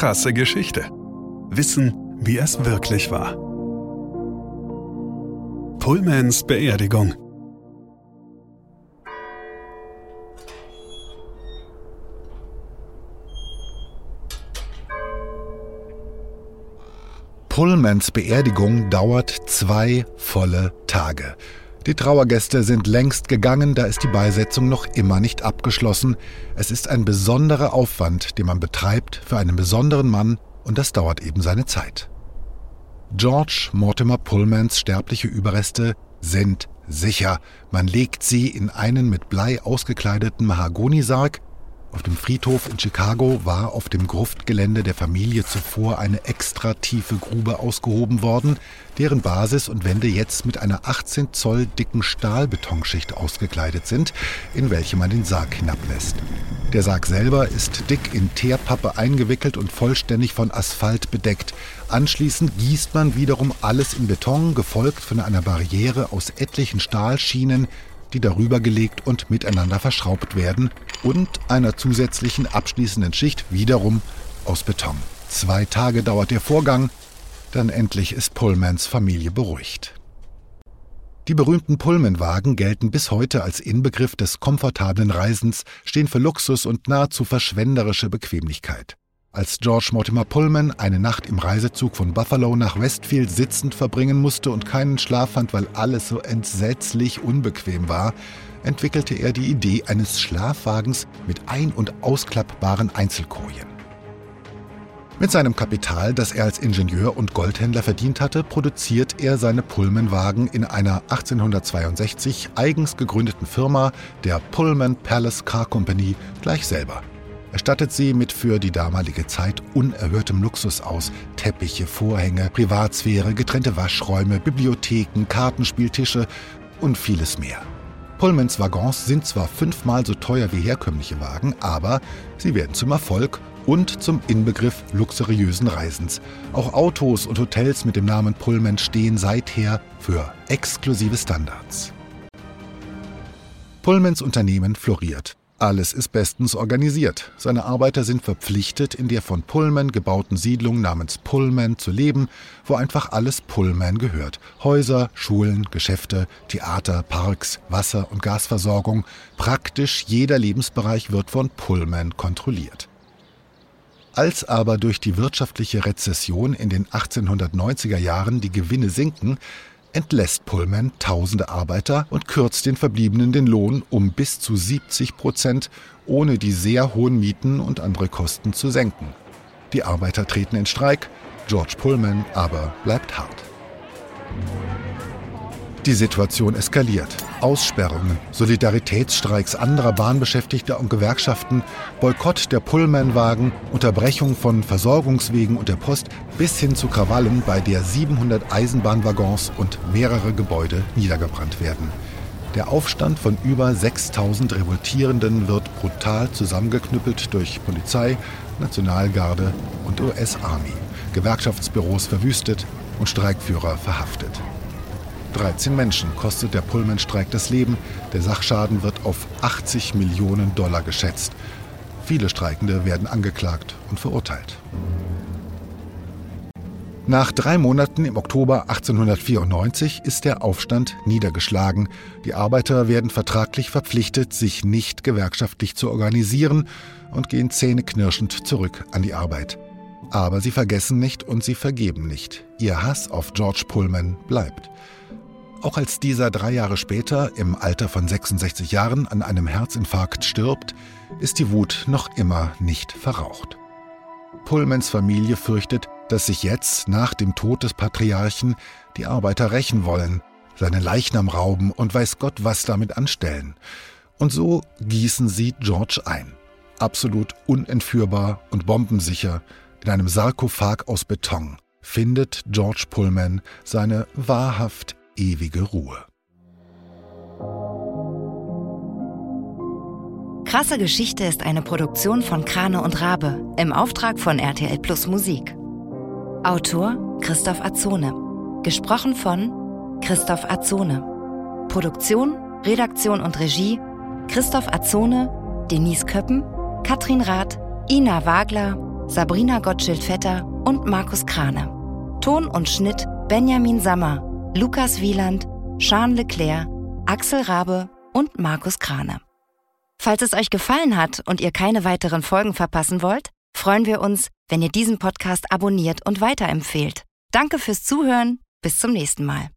Krasse Geschichte. Wissen, wie es wirklich war. Pullmans Beerdigung. Pullmans Beerdigung dauert zwei volle Tage. Die Trauergäste sind längst gegangen, da ist die Beisetzung noch immer nicht abgeschlossen. Es ist ein besonderer Aufwand, den man betreibt für einen besonderen Mann, und das dauert eben seine Zeit. George Mortimer Pullmans sterbliche Überreste sind sicher. Man legt sie in einen mit Blei ausgekleideten Mahagonisarg, auf dem Friedhof in Chicago war auf dem Gruftgelände der Familie zuvor eine extra tiefe Grube ausgehoben worden, deren Basis und Wände jetzt mit einer 18 Zoll dicken Stahlbetonschicht ausgekleidet sind, in welche man den Sarg hinablässt. Der Sarg selber ist dick in Teerpappe eingewickelt und vollständig von Asphalt bedeckt. Anschließend gießt man wiederum alles in Beton, gefolgt von einer Barriere aus etlichen Stahlschienen, die darüber gelegt und miteinander verschraubt werden und einer zusätzlichen abschließenden Schicht wiederum aus Beton. Zwei Tage dauert der Vorgang, dann endlich ist Pullmans Familie beruhigt. Die berühmten Pullmanwagen gelten bis heute als Inbegriff des komfortablen Reisens, stehen für Luxus und nahezu verschwenderische Bequemlichkeit. Als George Mortimer Pullman eine Nacht im Reisezug von Buffalo nach Westfield sitzend verbringen musste und keinen Schlaf fand, weil alles so entsetzlich unbequem war, entwickelte er die Idee eines Schlafwagens mit ein- und ausklappbaren Einzelkojen. Mit seinem Kapital, das er als Ingenieur und Goldhändler verdient hatte, produziert er seine Pullman-Wagen in einer 1862 eigens gegründeten Firma, der Pullman Palace Car Company, gleich selber. Er stattet sie mit für die damalige Zeit unerhörtem Luxus aus. Teppiche, Vorhänge, Privatsphäre, getrennte Waschräume, Bibliotheken, Kartenspieltische und vieles mehr. Pullmans Waggons sind zwar fünfmal so teuer wie herkömmliche Wagen, aber sie werden zum Erfolg und zum Inbegriff luxuriösen Reisens. Auch Autos und Hotels mit dem Namen Pullman stehen seither für exklusive Standards. Pullmans Unternehmen floriert. Alles ist bestens organisiert. Seine Arbeiter sind verpflichtet, in der von Pullman gebauten Siedlung namens Pullman zu leben, wo einfach alles Pullman gehört. Häuser, Schulen, Geschäfte, Theater, Parks, Wasser- und Gasversorgung. Praktisch jeder Lebensbereich wird von Pullman kontrolliert. Als aber durch die wirtschaftliche Rezession in den 1890er Jahren die Gewinne sinken, entlässt Pullman tausende Arbeiter und kürzt den Verbliebenen den Lohn um bis zu 70 Prozent, ohne die sehr hohen Mieten und andere Kosten zu senken. Die Arbeiter treten in Streik, George Pullman aber bleibt hart. Die Situation eskaliert. Aussperrungen, Solidaritätsstreiks anderer Bahnbeschäftigter und Gewerkschaften, Boykott der Pullmanwagen, Unterbrechung von Versorgungswegen und der Post bis hin zu Krawallen, bei der 700 Eisenbahnwaggons und mehrere Gebäude niedergebrannt werden. Der Aufstand von über 6000 Revoltierenden wird brutal zusammengeknüppelt durch Polizei, Nationalgarde und US-Army, Gewerkschaftsbüros verwüstet und Streikführer verhaftet. 13 Menschen kostet der Pullman-Streik das Leben. Der Sachschaden wird auf 80 Millionen Dollar geschätzt. Viele Streikende werden angeklagt und verurteilt. Nach drei Monaten im Oktober 1894 ist der Aufstand niedergeschlagen. Die Arbeiter werden vertraglich verpflichtet, sich nicht gewerkschaftlich zu organisieren und gehen zähneknirschend zurück an die Arbeit. Aber sie vergessen nicht und sie vergeben nicht. Ihr Hass auf George Pullman bleibt. Auch als dieser drei Jahre später im Alter von 66 Jahren an einem Herzinfarkt stirbt, ist die Wut noch immer nicht verraucht. Pullmans Familie fürchtet, dass sich jetzt, nach dem Tod des Patriarchen, die Arbeiter rächen wollen, seinen Leichnam rauben und weiß Gott was damit anstellen. Und so gießen sie George ein. Absolut unentführbar und bombensicher in einem Sarkophag aus Beton findet George Pullman seine wahrhaft ewige Ruhe. Krasse Geschichte ist eine Produktion von Krane und Rabe im Auftrag von RTL Plus Musik. Autor Christoph Azone. Gesprochen von Christoph Azone. Produktion, Redaktion und Regie Christoph Azone, Denise Köppen, Katrin Rath, Ina Wagler, Sabrina Gottschild-Vetter und Markus Krane. Ton und Schnitt Benjamin Sammer, Lukas Wieland, Jean Leclerc, Axel Rabe und Markus Krane. Falls es euch gefallen hat und ihr keine weiteren Folgen verpassen wollt, freuen wir uns, wenn ihr diesen Podcast abonniert und weiterempfehlt. Danke fürs Zuhören. Bis zum nächsten Mal.